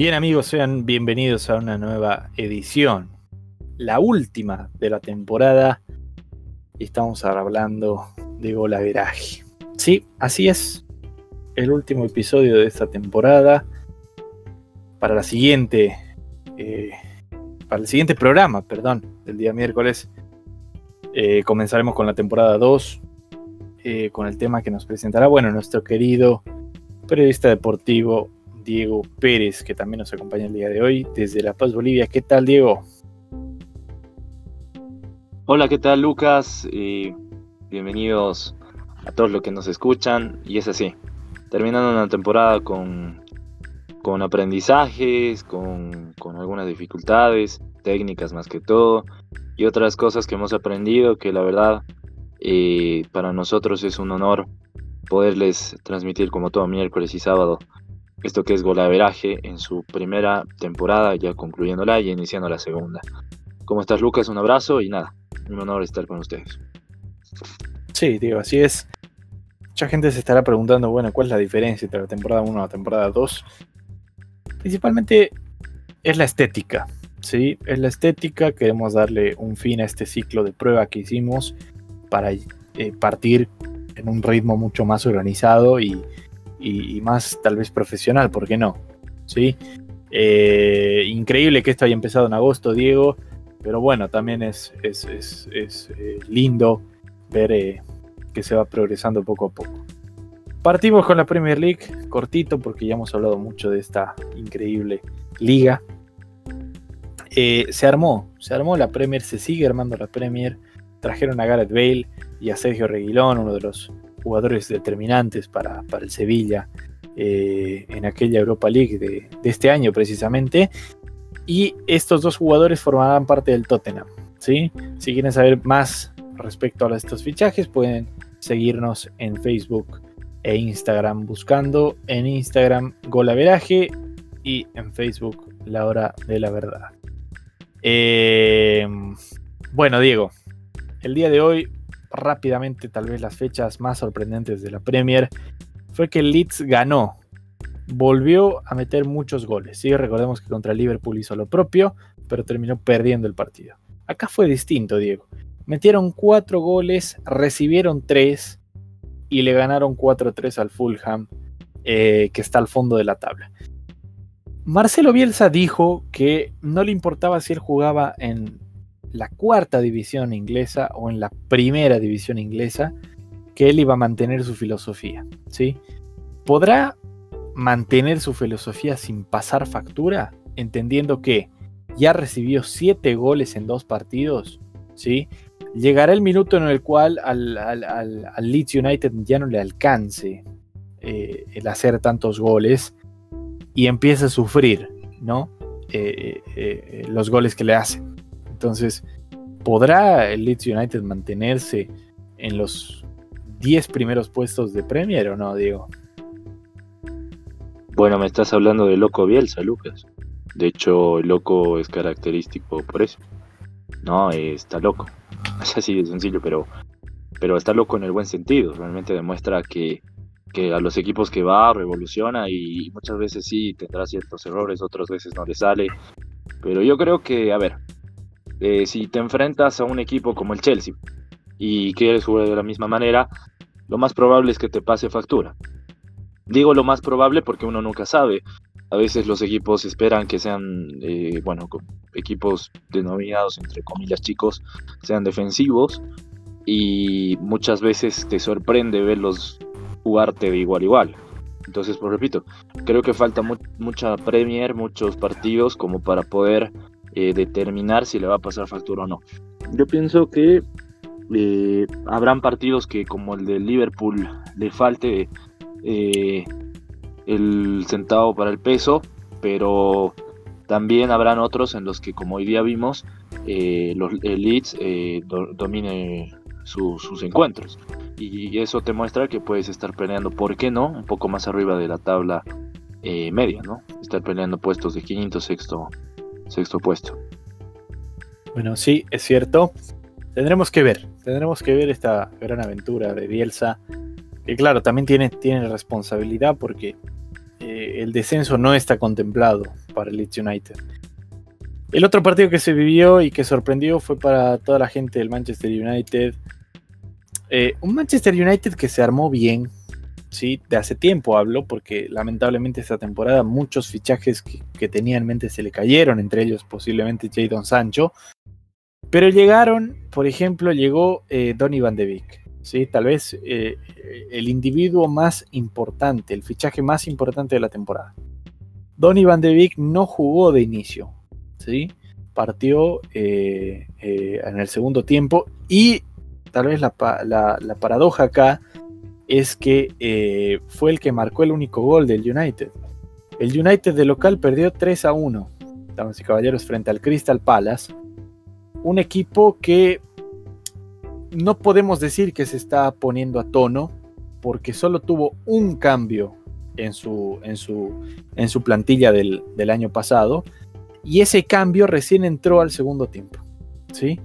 Bien amigos, sean bienvenidos a una nueva edición, la última de la temporada. Y estamos hablando de golaveraje. Sí, así es. El último episodio de esta temporada. Para la siguiente. Eh, para el siguiente programa, perdón, del día miércoles. Eh, comenzaremos con la temporada 2. Eh, con el tema que nos presentará, bueno, nuestro querido periodista deportivo Diego Pérez, que también nos acompaña el día de hoy desde La Paz, Bolivia. ¿Qué tal, Diego? Hola, ¿qué tal, Lucas? bienvenidos a todos los que nos escuchan. Y es así, terminando una temporada con, con aprendizajes, con, con algunas dificultades, técnicas más que todo, y otras cosas que hemos aprendido que la verdad eh, para nosotros es un honor poderles transmitir como todo miércoles y sábado esto que es Golaveraje en su primera temporada, ya concluyéndola y iniciando la segunda. ¿Cómo estás, Lucas? Un abrazo y nada, un honor estar con ustedes. Sí, digo, así es. Mucha gente se estará preguntando, bueno, ¿cuál es la diferencia entre la temporada 1 y la temporada 2? Principalmente es la estética, ¿sí? Es la estética, queremos darle un fin a este ciclo de prueba que hicimos para eh, partir en un ritmo mucho más organizado y y, más tal vez profesional, ¿por qué no? ¿Sí? Eh, increíble que esto haya empezado en agosto, Diego, pero bueno, también es, es, eh, lindo ver eh, que se va progresando poco a poco. Partimos con la Premier League, cortito porque ya hemos hablado mucho de esta increíble liga. se armó, se armó la Premier, se sigue armando la Premier. Trajeron a Gareth Bale y a Sergio Reguilón, uno de los jugadores determinantes para, el Sevilla eh, en aquella Europa League de, este año precisamente. Y estos dos jugadores formarán parte del Tottenham. ¿sí? Si quieren saber más respecto a estos fichajes, pueden seguirnos en Facebook e Instagram buscando en Instagram Golaveraje y en Facebook La Hora de la Verdad. Eh, bueno, Diego, el día de hoy rápidamente tal vez las fechas más sorprendentes de la Premier fue que Leeds ganó. Volvió a meter muchos goles. Sí, recordemos que contra Liverpool hizo lo propio, pero terminó perdiendo el partido. Acá fue distinto, Diego. Metieron cuatro goles, recibieron tres y le ganaron 4-3 al Fulham, eh, que está al fondo de la tabla. Marcelo Bielsa dijo que no le importaba si él jugaba en la cuarta división inglesa o en la primera división inglesa, que él iba a mantener su filosofía. ¿sí? ¿Podrá mantener su filosofía sin pasar factura? Entendiendo que ya recibió siete goles en dos partidos. ¿sí? Llegará el minuto en el cual al, Leeds United ya no le alcance eh, el hacer tantos goles y empieza a sufrir ¿no? Eh, eh, los goles que le hacen. Entonces, ¿podrá el Leeds United mantenerse en los 10 primeros puestos de Premier o no, Diego? Bueno, me estás hablando de Loco Bielsa, Lucas. De hecho, el Loco es característico por eso. No, está loco. Es así de sencillo, pero, pero está loco en el buen sentido. Realmente demuestra que, que a los equipos que va revoluciona y muchas veces sí tendrá ciertos errores, otras veces no le sale. Pero yo creo que, a ver, eh, si te enfrentas a un equipo como el Chelsea y quieres jugar de la misma manera, lo más probable es que te pase factura. Digo lo más probable porque uno nunca sabe. A veces los equipos esperan que sean, eh, bueno, equipos denominados entre comillas chicos, sean defensivos y muchas veces te sorprende verlos jugarte de igual a igual. Entonces, pues repito, creo que falta mucha Premier, muchos partidos como para poder eh, determinar si le va a pasar factura o no. Yo pienso que eh, habrán partidos que como el de Liverpool le falte eh, el centavo para el peso, pero también habrán otros en los que como hoy día vimos los, el Leeds domine sus encuentros y eso te muestra que puedes estar peleando, ¿por qué no? Un poco más arriba de la tabla media, ¿no? Estar peleando puestos de quinto, sexto, sexto puesto. Bueno, sí, es cierto. Tendremos que ver, tendremos que ver esta gran aventura de Bielsa, que claro, también tiene, tiene responsabilidad porque eh, el descenso no está contemplado para el Leeds United. El otro partido que se vivió y que sorprendió fue para toda la gente del Manchester United. Eh, un Manchester United que se armó bien, ¿sí? de hace tiempo hablo, porque lamentablemente esta temporada muchos fichajes que, tenía en mente se le cayeron, entre ellos posiblemente Jadon Sancho. Pero llegaron, por ejemplo, llegó eh, Donny Van de Beek, ¿sí? tal vez eh, el individuo más importante, el fichaje más importante de la temporada. Donny Van de Beek no jugó de inicio, ¿sí? partió eh, en el segundo tiempo y tal vez la, la paradoja acá es que eh, fue el que marcó el único gol del United. El United de local perdió 3 a 1, damas y caballeros, frente al Crystal Palace. Un equipo que no podemos decir que se está poniendo a tono, porque solo tuvo un cambio en su, en su, en su plantilla del, del año pasado, y ese cambio recién entró al segundo tiempo. ¿sí?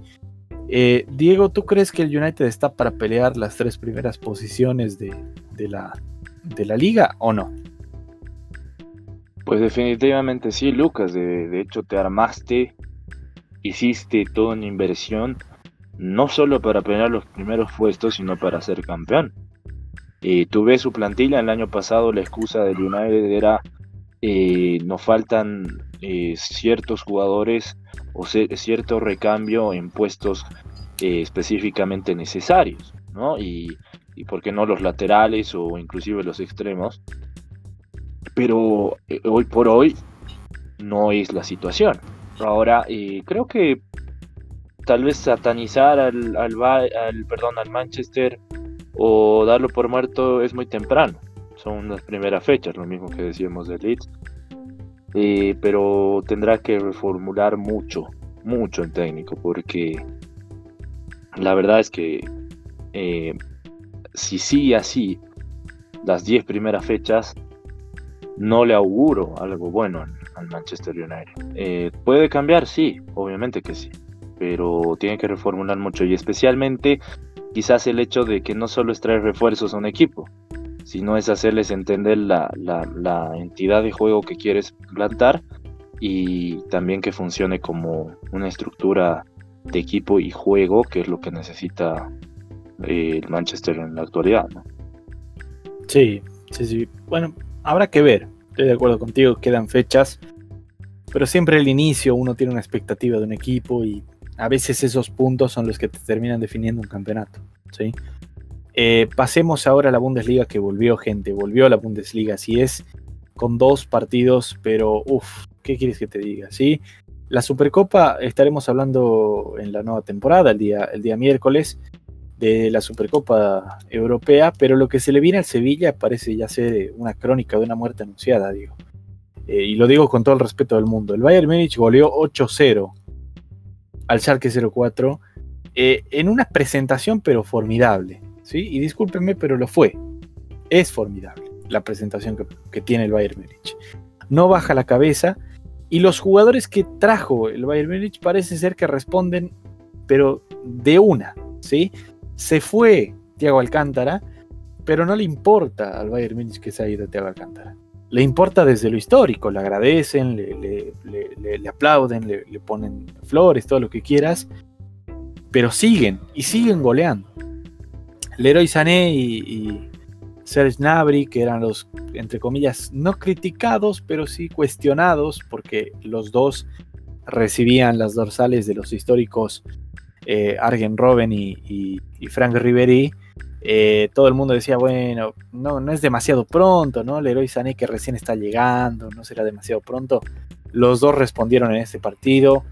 Eh, Diego, ¿tú crees que el United está para pelear las tres primeras posiciones de, la, liga o no? Pues definitivamente sí, Lucas. De, hecho, te armaste, hiciste toda una inversión, no solo para pelear los primeros puestos, sino para ser campeón. Eh, tú ves su plantilla, el año pasado la excusa del United era eh, nos faltan eh, ciertos jugadores o cierto recambio en puestos eh, específicamente necesarios, ¿no? Y, y por qué no los laterales o inclusive los extremos. Pero eh, hoy por hoy no es la situación. Ahora, creo que tal vez satanizar al, al, al, perdón, al Manchester o darlo por muerto es muy temprano. Son las primeras fechas, lo mismo que decíamos de Leeds. Eh, pero tendrá que reformular mucho, mucho en técnico, porque la verdad es que eh, si sigue así las 10 primeras fechas, no le auguro algo bueno al, Manchester United. Eh, ¿Puede cambiar? Sí, obviamente que sí, pero tiene que reformular mucho y especialmente quizás el hecho de que no solo es refuerzos a un equipo, sino es hacerles entender la, entidad de juego que quieres plantar y también que funcione como una estructura de equipo y juego, que es lo que necesita eh, el Manchester en la actualidad. Sí, sí, sí. Bueno, habrá que ver. Estoy de acuerdo contigo, quedan fechas, pero siempre al inicio uno tiene una expectativa de un equipo y a veces esos puntos son los que te terminan definiendo un campeonato. ¿sí? Eh, pasemos ahora a la Bundesliga que volvió, gente. Volvió a la Bundesliga, así es, con dos partidos, pero uff, ¿qué quieres que te diga? ¿Sí? La Supercopa estaremos hablando en la nueva temporada, el día, el día miércoles, de la Supercopa Europea, pero lo que se le viene al Sevilla parece ya ser una crónica de una muerte anunciada, digo. Eh, y lo digo con todo el respeto del mundo. El Bayern Múnich goleó 8-0 al Schalke 04 eh, en una presentación pero formidable. Y discúlpenme, pero lo fue. Es formidable la presentación que, tiene el Bayern Múnich. No baja la cabeza y los jugadores que trajo el Bayern Múnich parece ser que responden, pero de una, ¿sí? Se fue Thiago Alcántara, pero no le importa al Bayern Múnich que se haya ido Thiago Alcántara. Le importa desde lo histórico, le agradecen, le, le aplauden, le, ponen flores, todo lo que quieras, pero siguen y siguen goleando. Leroy Sané y, Serge Gnabry, que eran los, entre comillas, no criticados, pero sí cuestionados, porque los dos recibían las dorsales de los históricos eh, Argen Robben y, Frank Ribery. Eh, todo el mundo decía, bueno, no, no es demasiado pronto, ¿no? Leroy Sané que recién está llegando, no será demasiado pronto. Los dos respondieron en este partido.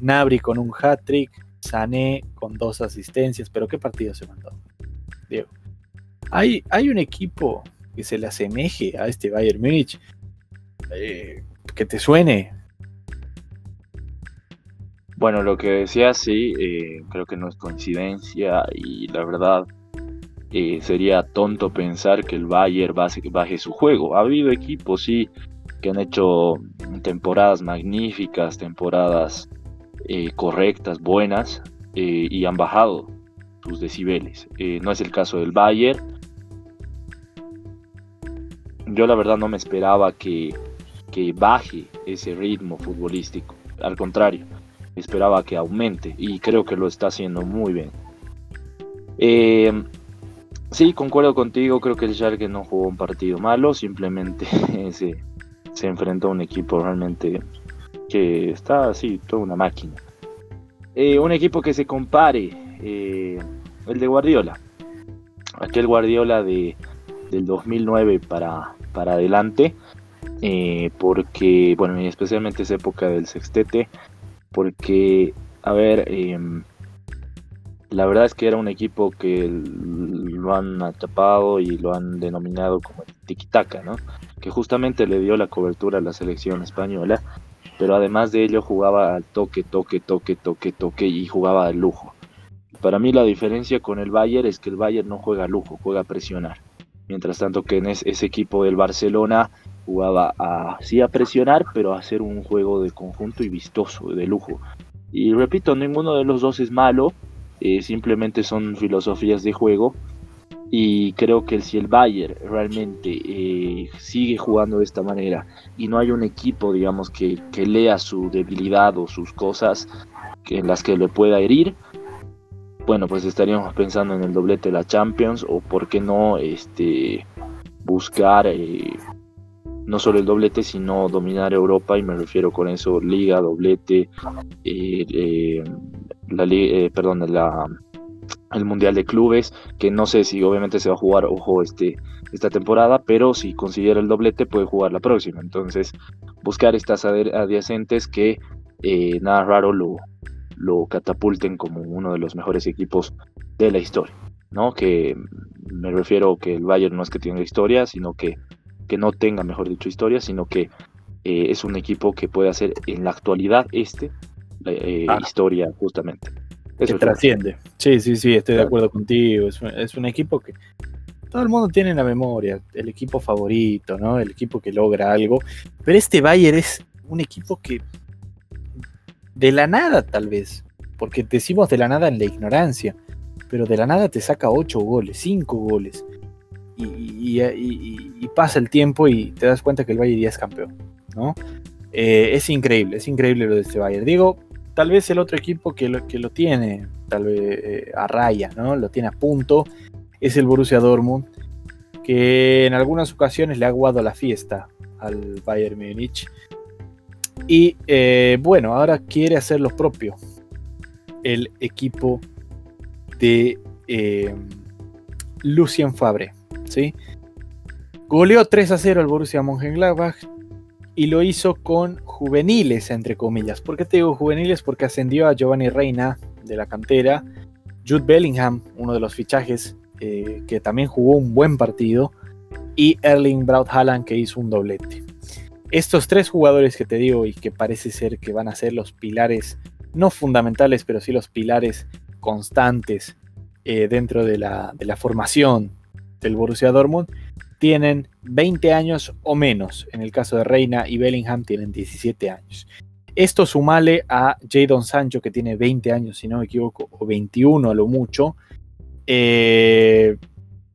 Nabri con un hat-trick, Sané con dos asistencias, pero ¿qué partido se mandó? ¿Hay, hay un equipo que se le asemeje a este Bayern Múnich eh, que te suene. Bueno, lo que decía sí, eh, creo que no es coincidencia y la verdad eh, sería tonto pensar que el Bayern baje, su juego. Ha habido equipos, sí, que han hecho temporadas magníficas, temporadas correctas, buenas, y han bajado sus decibeles. Eh, no es el caso del Bayern. yo la verdad no me esperaba que, que baje ese ritmo futbolístico. Al contrario, esperaba que aumente y creo que lo está haciendo muy bien. Eh, sí, concuerdo contigo, creo que el Schalke no jugó un partido malo, simplemente se, se enfrentó a un equipo realmente que está así, toda una máquina. Eh, un equipo que se compare, eh, el de Guardiola, aquel Guardiola de, del 2009 para, para adelante, eh, porque, bueno, especialmente esa época del sextete, porque, a ver, em, la verdad es que era un equipo que lo han atrapado y lo han denominado como el tiki-taka, ¿no? Que justamente le dio la cobertura a la selección española, pero además de ello jugaba al toque, toque, toque, toque, toque y jugaba al lujo. Para mí la diferencia con el Bayern es que el Bayern no juega lujo, juega a presionar. Mientras tanto que en ese equipo del Barcelona jugaba a, a presionar, pero a hacer un juego de conjunto y vistoso, de lujo. Y repito, ninguno de los dos es malo, eh, simplemente son filosofías de juego. Y creo que si el Bayern realmente eh, sigue jugando de esta manera y no hay un equipo, digamos, que lea su debilidad o sus cosas en las que le pueda herir, bueno, pues estaríamos pensando en el doblete de la Champions o por qué no este, buscar eh, no solo el doblete, sino dominar Europa y me refiero con eso liga, doblete, eh, eh, la, perdón, el Mundial de Clubes, que no sé si obviamente se va a jugar, ojo, este, esta temporada, pero si considera el doblete puede jugar la próxima. Entonces, buscar estas adyacentes que nada raro lo, lo catapulten como uno de los mejores equipos de la historia, ¿no? Que me refiero que el Bayern no es que tenga historia, sino que, que no tenga, mejor dicho, historia, sino que eh, es un equipo que puede hacer en la actualidad este eh, historia justamente. Eso que trasciende. Sí, sí, sí, estoy de acuerdo contigo. Es un, es un equipo que todo el mundo tiene en la memoria, el equipo favorito, ¿no? El equipo que logra algo. Pero este Bayern es un equipo que de la nada tal vez, porque decimos de la nada en la ignorancia, pero de la nada te saca 8 goles, 5 goles, y, pasa el tiempo y te das cuenta que el Bayern ya es campeón, ¿no? Eh, es increíble, es increíble lo de este Bayern. Digo, tal vez el otro equipo que lo, que lo tiene, tal vez eh, a raya, ¿no? Lo tiene a punto, es el Borussia Dortmund, que en algunas ocasiones le ha aguado la fiesta al Bayern Múnich. Y eh, bueno, ahora quiere hacer lo propio el equipo de eh, Lucien Fabre. ¿sí? Goleó 3 a 0 al Borussia Mönchengladbach y lo hizo con juveniles, entre comillas. ¿Por qué te digo juveniles? Porque ascendió a Giovanni Reina de la cantera, Jude Bellingham, uno de los fichajes eh, que también jugó un buen partido, y Erling Braut Haaland que hizo un doblete. Estos tres jugadores que te digo y que parece ser que van a ser los pilares, no fundamentales, pero sí los pilares constantes eh, dentro de la, formación del Borussia Dortmund, tienen 20 años o menos. En el caso de Reina y Bellingham tienen 17 años. Esto sumale a Jadon Sancho, que tiene 20 años, si no me equivoco, o 21 a lo mucho. Eh,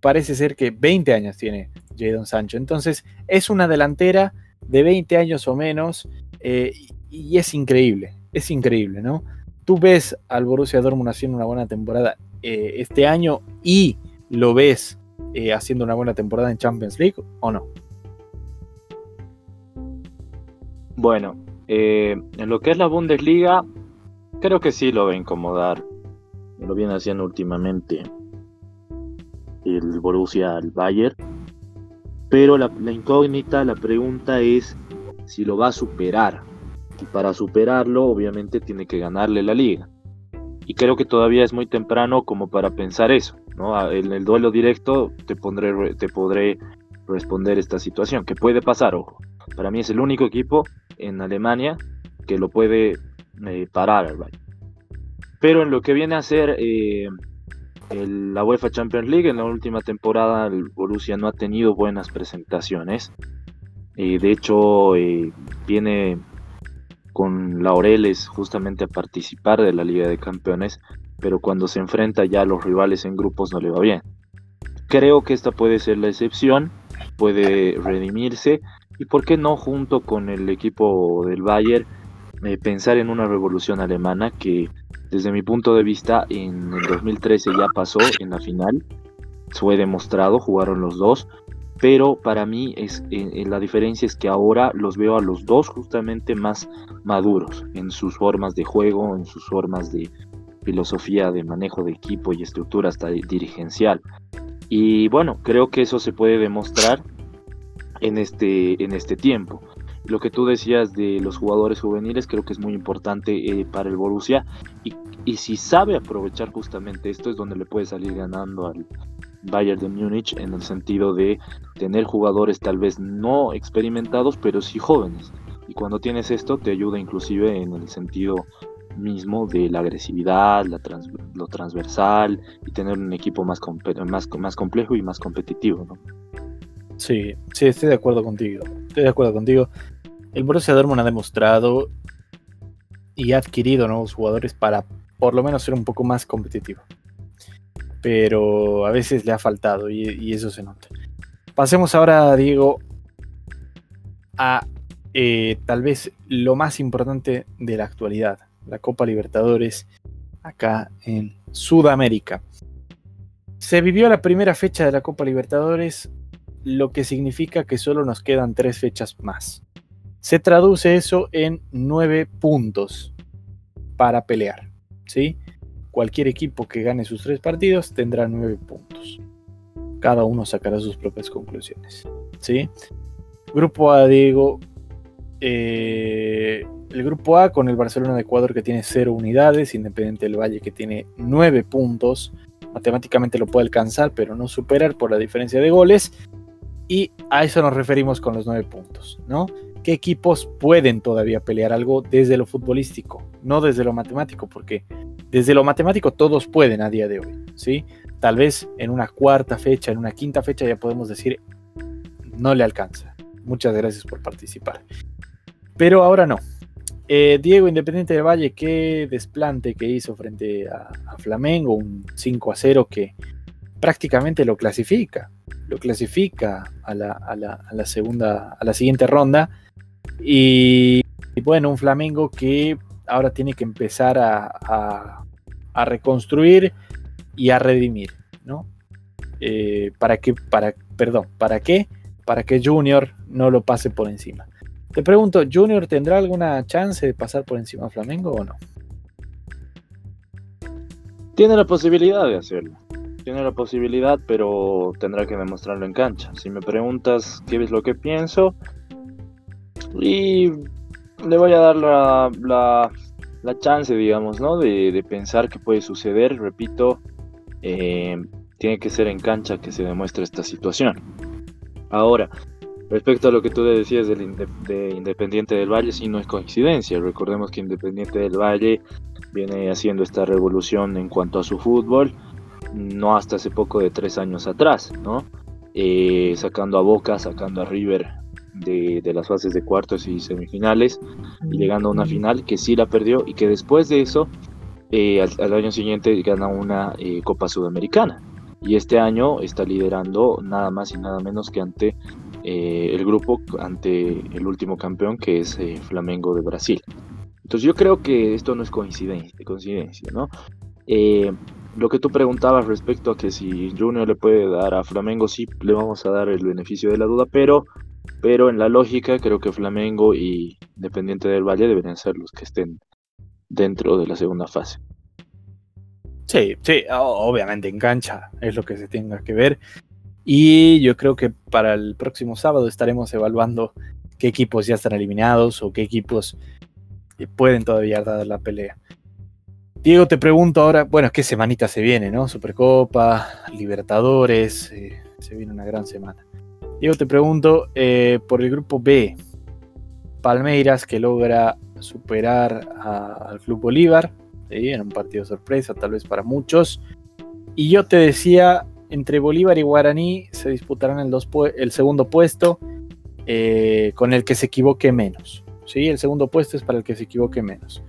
parece ser que 20 años tiene Jadon Sancho. Entonces, es una delantera de 20 años o menos, eh, y es increíble, es increíble, ¿no? Tú ves al Borussia Dortmund haciendo una buena temporada eh, este año y lo ves eh, haciendo una buena temporada en Champions League o no? Bueno, en lo que es la Bundesliga, creo que sí lo va a incomodar. Lo viene haciendo últimamente el Borussia al Bayern pero la, incógnita, la pregunta es si lo va a superar. Y para superarlo, obviamente, tiene que ganarle la liga. Y creo que todavía es muy temprano como para pensar eso. ¿no? En el duelo directo te, pondré, te podré responder esta situación, que puede pasar, ojo. Para mí es el único equipo en Alemania que lo puede eh, parar. Pero en lo que viene a ser eh, la UEFA Champions League en la última temporada el Borussia no ha tenido buenas presentaciones. Eh, de hecho, eh, viene con laureles justamente a participar de la Liga de Campeones, pero cuando se enfrenta ya a los rivales en grupos no le va bien. Creo que esta puede ser la excepción puede redimirse y por qué no junto con el equipo del Bayern eh, pensar en una revolución alemana que desde mi punto de vista en el 2013 ya pasó en la final, fue demostrado, jugaron los dos, pero para mí es, eh, la diferencia es que ahora los veo a los dos justamente más maduros en sus formas de juego, en sus formas de filosofía de manejo de equipo y estructura hasta dirigencial. Y bueno, creo que eso se puede demostrar en este, en este tiempo. Lo que tú decías de los jugadores juveniles creo que es muy importante eh, para el Borussia y, y, si sabe aprovechar justamente esto es donde le puede salir ganando al Bayern de Múnich en el sentido de tener jugadores tal vez no experimentados pero sí jóvenes y cuando tienes esto te ayuda inclusive en el sentido mismo de la agresividad, la lo transversal y tener un equipo más, más, más complejo y más competitivo. ¿no? Sí, sí, estoy de acuerdo contigo. Estoy de acuerdo contigo. El Borussia Dortmund ha demostrado y ha adquirido nuevos jugadores para por lo menos ser un poco más competitivo. Pero a veces le ha faltado y, eso se nota. Pasemos ahora, Diego, a eh, tal vez lo más importante de la actualidad, la Copa Libertadores acá en Sudamérica. Se vivió la primera fecha de la Copa Libertadores lo que significa que solo nos quedan tres fechas más. Se traduce eso en nueve puntos para pelear. ¿sí? Cualquier equipo que gane sus tres partidos tendrá nueve puntos. Cada uno sacará sus propias conclusiones. ¿sí? Grupo A, Diego. Eh, el grupo A con el Barcelona de Ecuador que tiene cero unidades, Independiente del Valle que tiene nueve puntos. Matemáticamente lo puede alcanzar, pero no superar por la diferencia de goles. Y a eso nos referimos con los nueve puntos, ¿no? ¿Qué equipos pueden todavía pelear algo desde lo futbolístico, no desde lo matemático? Porque desde lo matemático todos pueden a día de hoy, ¿sí? Tal vez en una cuarta fecha, en una quinta fecha ya podemos decir, no le alcanza. Muchas gracias por participar. Pero ahora no. Eh, Diego Independiente del Valle, qué desplante que hizo frente a, a Flamengo, un 5 a 0 que prácticamente lo clasifica lo clasifica a la, segunda, a la siguiente ronda. Y, bueno, un Flamengo que ahora tiene que empezar a, reconstruir y a redimir, ¿no? Eh, para que, para, perdón, ¿para qué? Para que Junior no lo pase por encima. Te pregunto, ¿Junior tendrá alguna chance de pasar por encima a Flamengo o no? Tiene la posibilidad de hacerlo tiene la posibilidad, pero tendrá que demostrarlo en cancha. Si me preguntas qué es lo que pienso, y le voy a dar la, la, chance, digamos, ¿no? De, pensar que puede suceder, repito, eh, tiene que ser en cancha que se demuestre esta situación. Ahora, respecto a lo que tú decías del de Independiente del Valle, sí no es coincidencia. Recordemos que Independiente del Valle viene haciendo esta revolución en cuanto a su fútbol no hasta hace poco de tres años atrás, ¿no? Eh, sacando a Boca, sacando a River de, las fases de cuartos y semifinales y llegando a una final que sí la perdió y que después de eso, eh, al, año siguiente gana una eh, Copa Sudamericana. Y este año está liderando nada más y nada menos que ante el grupo, ante el último campeón que es Flamengo de Brasil. Entonces yo creo que esto no es coincidencia, coincidencia ¿no? Lo que tú preguntabas respecto a que si Junior le puede dar a Flamengo, sí le vamos a dar el beneficio de la duda, pero, pero en la lógica creo que Flamengo y Independiente del Valle deberían ser los que estén dentro de la segunda fase. Sí, sí, obviamente en cancha es lo que se tenga que ver. Y yo creo que para el próximo sábado estaremos evaluando qué equipos ya están eliminados o qué equipos pueden todavía dar la pelea. Diego, te pregunto ahora, bueno, ¿qué semanita se viene, no? Supercopa, Libertadores, eh, se viene una gran semana. Diego, te pregunto eh, por el grupo B, Palmeiras que logra superar al Club Bolívar, en un partido sorpresa tal vez para muchos. Y yo te decía, entre Bolívar y Guaraní se disputarán el, el segundo puesto eh, con el que se equivoque menos. ¿sí? El segundo puesto es para el que se equivoque menos.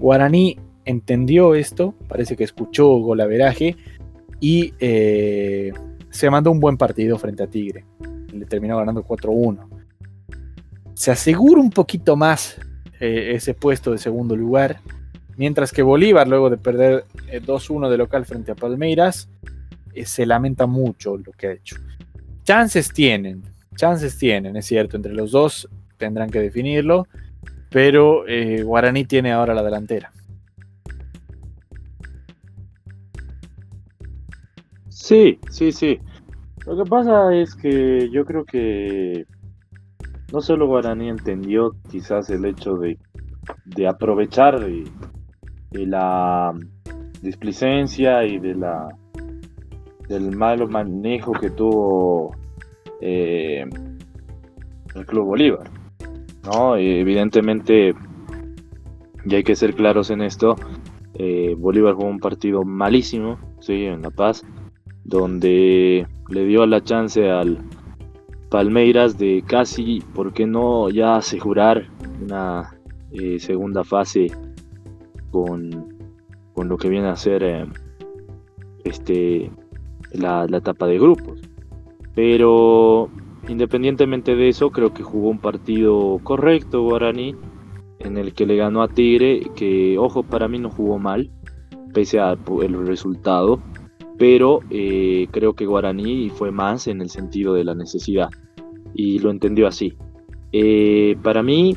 Guaraní entendió esto, parece que escuchó golaveraje y eh, se mandó un buen partido frente a Tigre. le terminó ganando 4-1. Se asegura un poquito más eh, ese puesto de segundo lugar, mientras que Bolívar, luego de perder 2-1 de local frente a Palmeiras, se lamenta mucho lo que ha hecho. Chances tienen, chances tienen, es cierto, entre los dos tendrán que definirlo, pero Guaraní tiene ahora la delantera. Sí, sí, sí. Lo que pasa es que yo creo que no solo Guaraní entendió quizás el hecho de, aprovechar de, la displicencia y de la del malo manejo que tuvo eh, el Club Bolívar. ¿no? Evidentemente, y hay que ser claros en esto, eh, Bolívar jugó un partido malísimo, sí, en La Paz donde le dio la chance al Palmeiras de casi, ¿por qué no ya asegurar una eh, segunda fase con, lo que viene a ser eh, este, la, la etapa de grupos? Pero independientemente de eso, creo que jugó un partido correcto Guaraní, en el que le ganó a Tigre, que ojo, para mí no jugó mal, pese al resultado pero eh, creo que Guaraní fue más en el sentido de la necesidad y lo entendió así. Eh, para mí,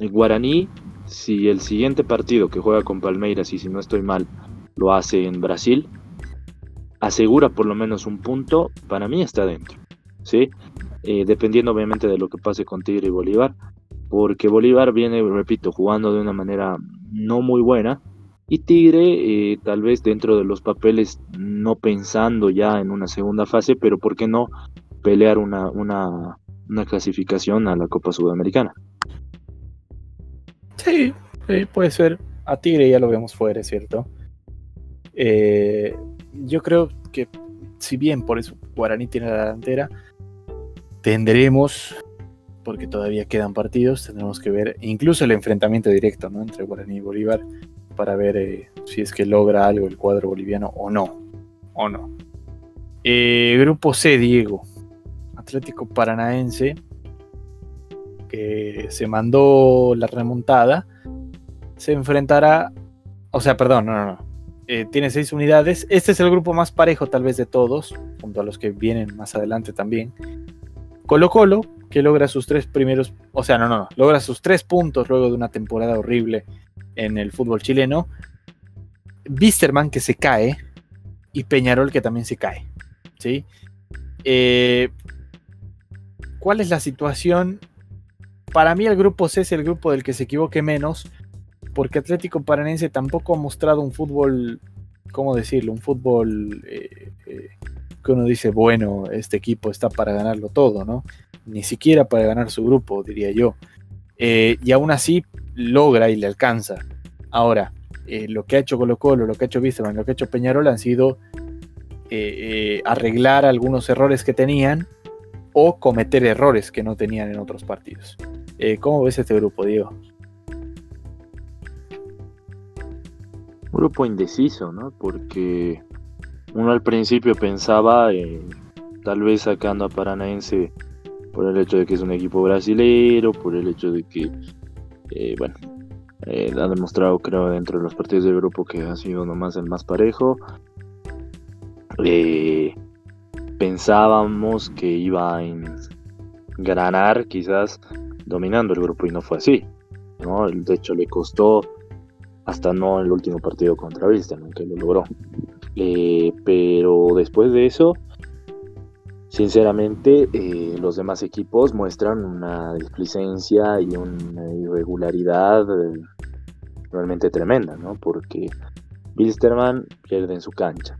Guaraní, si el siguiente partido que juega con Palmeiras y si no estoy mal lo hace en Brasil, asegura por lo menos un punto, para mí está dentro, ¿sí? Eh, dependiendo obviamente de lo que pase con Tigre y Bolívar, porque Bolívar viene, repito, jugando de una manera no muy buena, y Tigre, eh, tal vez dentro de los papeles, no pensando ya en una segunda fase, pero ¿por qué no pelear una, una, clasificación a la Copa Sudamericana? Sí, puede ser. A Tigre ya lo vemos fuera, es cierto. Eh, yo creo que, si bien por eso Guaraní tiene la delantera, tendremos, porque todavía quedan partidos, tendremos que ver incluso el enfrentamiento directo ¿no? entre Guaraní y Bolívar para ver eh, si es que logra algo el cuadro boliviano o no. O no. Eh, grupo C, Diego. Atlético Paranaense, que se mandó la remontada, se enfrentará, o sea, perdón, no, no, no. Eh, tiene seis unidades. Este es el grupo más parejo tal vez de todos, junto a los que vienen más adelante también. Colo Colo, que logra sus tres primeros, o sea, no, no, no, logra sus tres puntos luego de una temporada horrible en el fútbol chileno. Bisterman que se cae y Peñarol que también se cae. ¿sí? Eh, ¿Cuál es la situación? Para mí el grupo C es el grupo del que se equivoque menos, porque Atlético Paranense tampoco ha mostrado un fútbol, ¿cómo decirlo? Un fútbol eh, eh, que uno dice, bueno, este equipo está para ganarlo todo, ¿no? Ni siquiera para ganar su grupo, diría yo. Y aún así logra y le alcanza. Ahora, eh, lo que ha hecho Colo Colo, lo que ha hecho Wisterman, lo que ha hecho Peñarol han sido eh, eh, arreglar algunos errores que tenían o cometer errores que no tenían en otros partidos. ¿Cómo ves este grupo, Diego? Un grupo indeciso, ¿no? Porque uno al principio pensaba, tal vez sacando a Paranaense por el hecho de que es un equipo brasilero, por el hecho de que eh, bueno, eh, ha demostrado creo dentro de los partidos del grupo que ha sido nomás el más parejo. Eh, pensábamos que iba a ganar quizás dominando el grupo y no fue así. ¿no? De hecho le costó hasta no el último partido contra Vista, que lo logró. pero después de eso Sinceramente, eh, los demás equipos muestran una displicencia y una irregularidad eh, realmente tremenda, ¿no? Porque Wilstermann pierde en su cancha.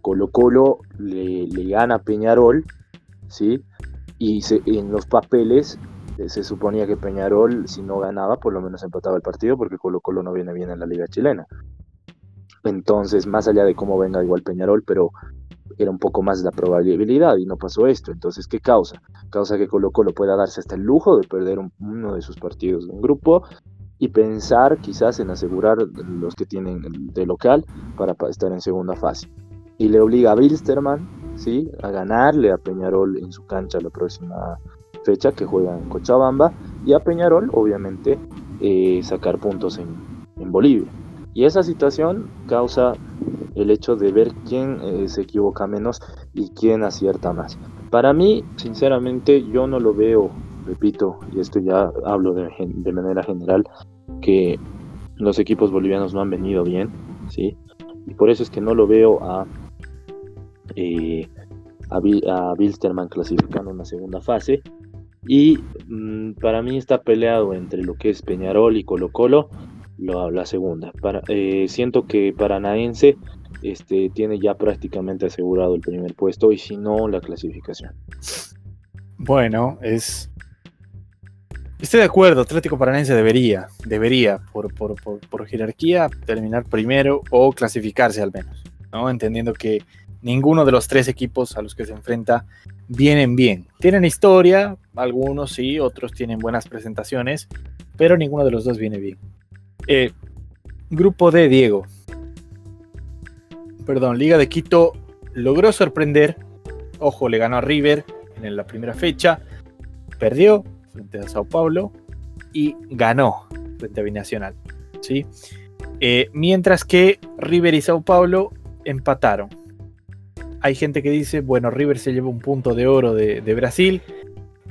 Colo Colo le, gana a Peñarol, ¿sí? Y en los papeles eh, se suponía que Peñarol, si no ganaba, por lo menos empataba el partido, porque Colo Colo no viene bien en la liga chilena. Entonces, más allá de cómo venga igual Peñarol, pero era un poco más la probabilidad y no pasó esto. Entonces, ¿qué causa? Causa que Colo Colo pueda darse hasta el lujo de perder uno de sus partidos de un grupo y pensar quizás en asegurar los que tienen de local para, estar en segunda fase. Y le obliga a Bilsterman ¿sí? A ganarle a Peñarol en su cancha la próxima fecha que juega en Cochabamba y a Peñarol, obviamente, eh, sacar puntos en, en, Bolivia. Y esa situación causa el hecho de ver quién eh, se equivoca menos y quién acierta más. Para mí, sinceramente, yo no lo veo, repito, y esto ya hablo de, manera general, que los equipos bolivianos no han venido bien, ¿sí? Y por eso es que no lo veo a, eh, a, a Bilsterman clasificando una segunda fase. Y mm, para mí está peleado entre lo que es Peñarol y Colo Colo, lo, la segunda. Eh, siento que Paranaense este, tiene ya prácticamente asegurado el primer puesto y si no, la clasificación. Bueno, es... Estoy de acuerdo, Atlético Paranaense debería, debería, por, por, por, por jerarquía, terminar primero o clasificarse al menos, ¿no? Entendiendo que ninguno de los tres equipos a los que se enfrenta vienen bien. Tienen historia, algunos sí, otros tienen buenas presentaciones, pero ninguno de los dos viene bien. Eh, grupo D, Diego. Perdón, Liga de Quito logró sorprender. Ojo, le ganó a River en la primera fecha. Perdió frente a Sao Paulo y ganó frente a Binacional. ¿sí? Eh, mientras que River y Sao Paulo empataron. Hay gente que dice, bueno, River se lleva un punto de oro de, de Brasil.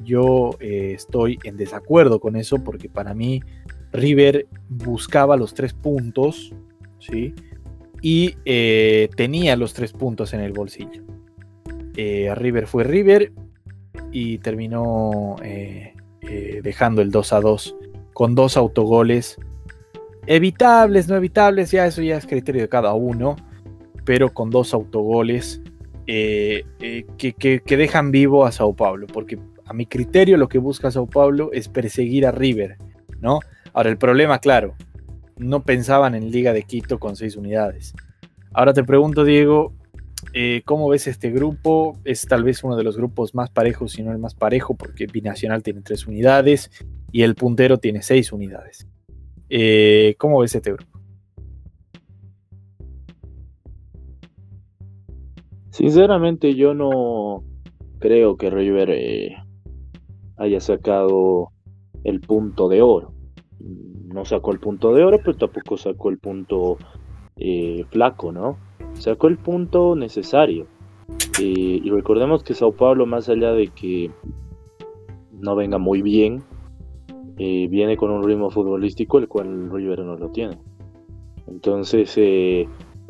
Yo eh, estoy en desacuerdo con eso porque para mí River buscaba los tres puntos, ¿sí? Y eh, tenía los tres puntos en el bolsillo. Eh, River fue River y terminó eh, dejando el 2 a 2 con dos autogoles evitables, no evitables, ya eso ya es criterio de cada uno, pero con dos autogoles que, que, dejan vivo a Sao Paulo, porque a mi criterio lo que busca Sao Paulo es perseguir a River, ¿no? Ahora, el problema, claro, no pensaban en Liga de Quito con seis unidades. Ahora te pregunto, Diego, eh, ¿cómo ves este grupo? Es tal vez uno de los grupos más parejos, si no el más parejo, porque Binacional tiene tres unidades y el puntero tiene seis unidades. Eh, ¿Cómo ves este grupo? Sinceramente, yo no creo que River eh, haya sacado el punto de oro no sacó el punto de oro, pero tampoco sacó el punto eh, flaco, ¿no? Sacó el punto necesario. Eh, y recordemos que Sao Paulo, más allá de que no venga muy bien, eh, viene con un ritmo futbolístico el cual River no lo tiene. Entonces,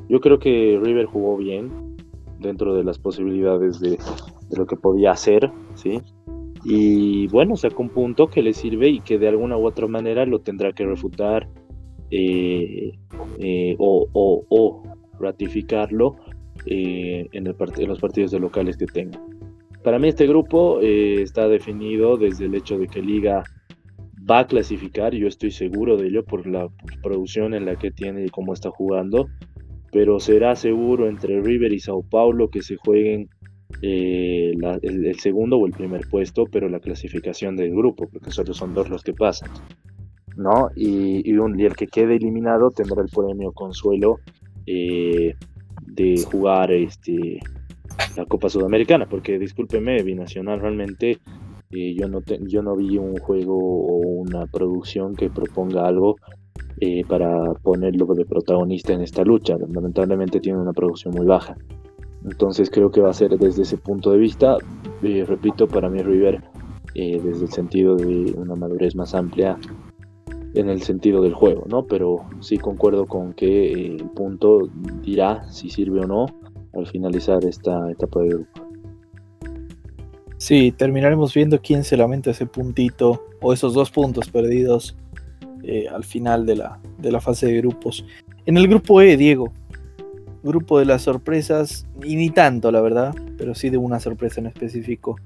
yo creo que River jugó bien dentro de las posibilidades de, de lo que podía hacer, ¿sí? Y bueno, sacó un punto que le sirve y que de alguna u otra manera lo tendrá que refutar eh, eh, o, ratificarlo eh, en, en, los partidos de locales que tenga. Para mí este grupo está definido desde el hecho de que Liga va a clasificar, yo estoy seguro de ello por la producción en la que tiene y cómo está jugando, pero será seguro entre River y Sao Paulo que se jueguen eh, el, segundo o el primer puesto, pero la clasificación del grupo, porque solo son dos los que pasan. ¿no? Y, el que quede eliminado tendrá el premio consuelo eh, de jugar este, la Copa Sudamericana, porque discúlpeme, Binacional realmente eh, yo, no yo no vi un juego o una producción que proponga algo para ponerlo de protagonista en esta lucha. Lamentablemente tiene una producción muy baja. Entonces creo que va a ser desde ese punto de vista, eh, repito, para mí River, eh, desde el sentido de una madurez más amplia en el sentido del juego, ¿no? Pero sí concuerdo con que eh, el punto dirá si sirve o no al finalizar esta etapa de grupo. Sí, terminaremos viendo quién se lamenta ese puntito o esos dos puntos perdidos al final de la, de la fase de grupos. En el grupo E, Diego, grupo de las sorpresas, y ni tanto la verdad, pero sí de una sorpresa en específico.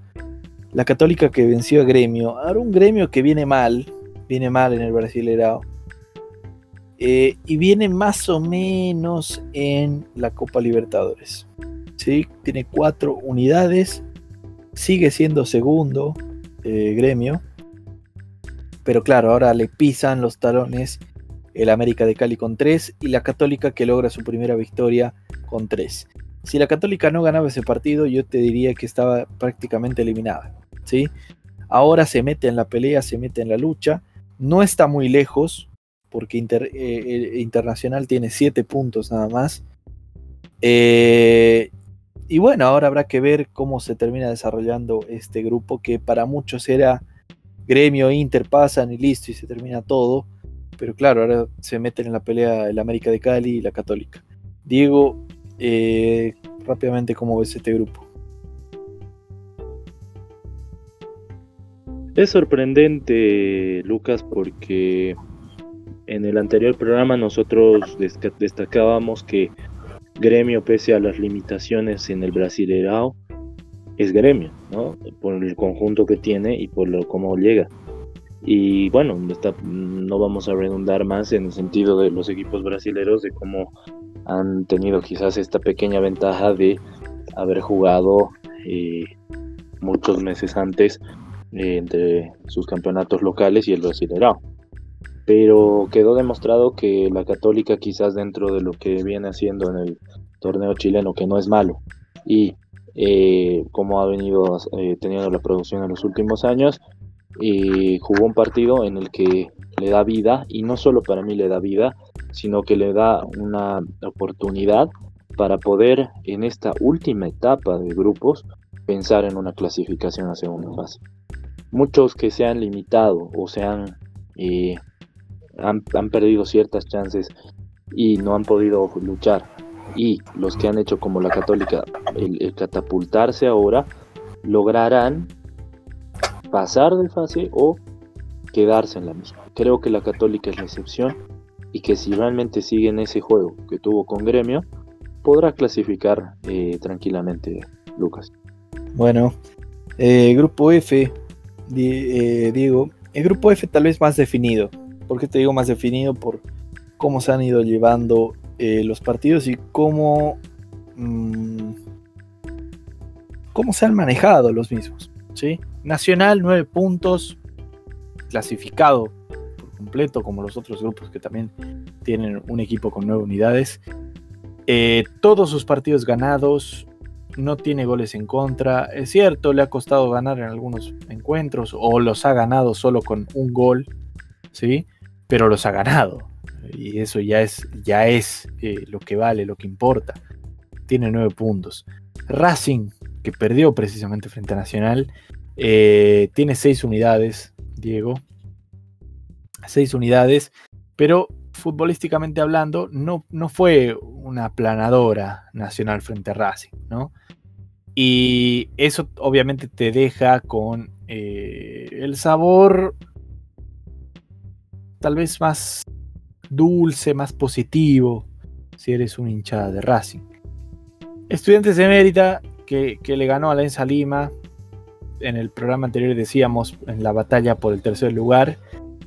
La católica que venció a Gremio. Ahora un Gremio que viene mal, viene mal en el Brasileirao. Eh, y viene más o menos en la Copa Libertadores. ¿sí? Tiene cuatro unidades, sigue siendo segundo eh, Gremio. Pero claro, ahora le pisan los talones el América de Cali con 3 y la Católica que logra su primera victoria con 3. Si la Católica no ganaba ese partido, yo te diría que estaba prácticamente eliminada. ¿sí? Ahora se mete en la pelea, se mete en la lucha. No está muy lejos, porque eh, Internacional tiene 7 puntos nada más. Eh, y bueno, ahora habrá que ver cómo se termina desarrollando este grupo que para muchos era gremio, Inter pasan y listo y se termina todo. Pero claro, ahora se meten en la pelea el América de Cali y la Católica. Diego, eh, rápidamente, ¿cómo ves este grupo? Es sorprendente, Lucas, porque en el anterior programa nosotros destacábamos que Gremio, pese a las limitaciones en el Brasileirao, es Gremio, ¿no? Por el conjunto que tiene y por lo cómo llega. Y bueno, no vamos a redundar más en el sentido de los equipos brasileños, de cómo han tenido quizás esta pequeña ventaja de haber jugado eh, muchos meses antes eh, entre sus campeonatos locales y el Brasileirao pero quedó demostrado que la Católica quizás dentro de lo que viene haciendo en el torneo chileno, que no es malo, y eh, como ha venido eh, teniendo la producción en los últimos años, y jugó un partido en el que le da vida, y no solo para mí le da vida, sino que le da una oportunidad para poder en esta última etapa de grupos pensar en una clasificación a segunda fase. Muchos que se han limitado o se han eh, han, perdido ciertas chances y no han podido luchar. Y los que han hecho como la católica el, catapultarse ahora, lograrán pasar de fase o quedarse en la misma. Creo que la católica es la excepción y que si realmente sigue en ese juego que tuvo con Gremio, podrá clasificar eh, tranquilamente Lucas. Bueno, eh, grupo F, eh, Diego, el grupo F tal vez más definido. ¿Por qué te digo más definido? Por cómo se han ido llevando los partidos y cómo, mm, cómo se han manejado los mismos. ¿sí? Nacional, 9 puntos, clasificado por completo, como los otros grupos que también tienen un equipo con 9 unidades. Eh, todos sus partidos ganados, no tiene goles en contra. Es cierto, le ha costado ganar en algunos encuentros o los ha ganado solo con un gol, ¿sí? pero los ha ganado. Y eso ya es, ya es eh, lo que vale, lo que importa. Tiene nueve puntos. Racing, que perdió precisamente frente a Nacional, eh, tiene seis unidades, Diego. Seis unidades, pero futbolísticamente hablando, no, no fue una planadora Nacional frente a Racing, ¿no? Y eso obviamente te deja con eh, el sabor tal vez más dulce, más positivo, si eres un hincha de Racing. Estudiantes de Mérida, que, le ganó a la Ensa Lima, en el programa anterior decíamos en la batalla por el tercer lugar,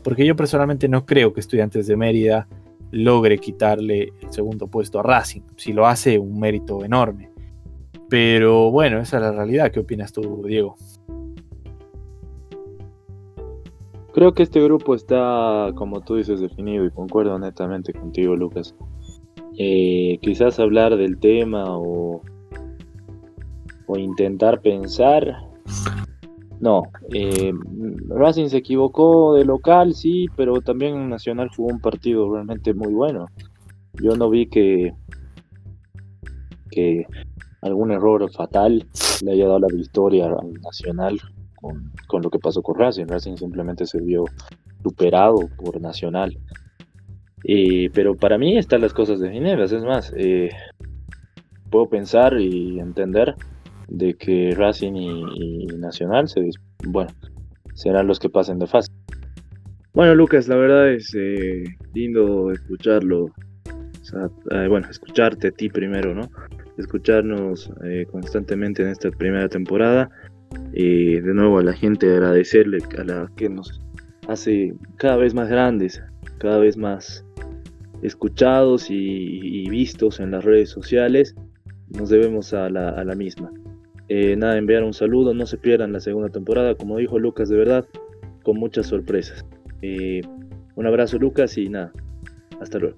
porque yo personalmente no creo que Estudiantes de Mérida logre quitarle el segundo puesto a Racing. Si lo hace, un mérito enorme. Pero bueno, esa es la realidad. ¿Qué opinas tú, Diego? Creo que este grupo está, como tú dices, definido y concuerdo netamente contigo, Lucas. Eh, quizás hablar del tema o, o intentar pensar. No, eh, Racing se equivocó de local, sí, pero también Nacional jugó un partido realmente muy bueno. Yo no vi que, que algún error fatal le haya dado la victoria al Nacional con, lo que pasó con Racing. Racing simplemente se vio superado por Nacional. pero para mí están las cosas definidas. Es más, eh, puedo pensar y entender de que Racing y, Nacional se, bueno, serán los que pasen de fase. Bueno, Lucas, la verdad es eh, lindo escucharlo. Eh, bueno, escucharte a ti primero, ¿no? Escucharnos constantemente en esta primera temporada. Y de nuevo a la gente agradecerle a la que nos hace cada vez más grandes, cada vez más escuchados y, vistos en las redes sociales. Nos debemos a la, misma. Eh, nada, enviar un saludo, no se pierdan la segunda temporada, como dijo Lucas, de verdad, con muchas sorpresas. Eh, un abrazo Lucas y nada, hasta luego.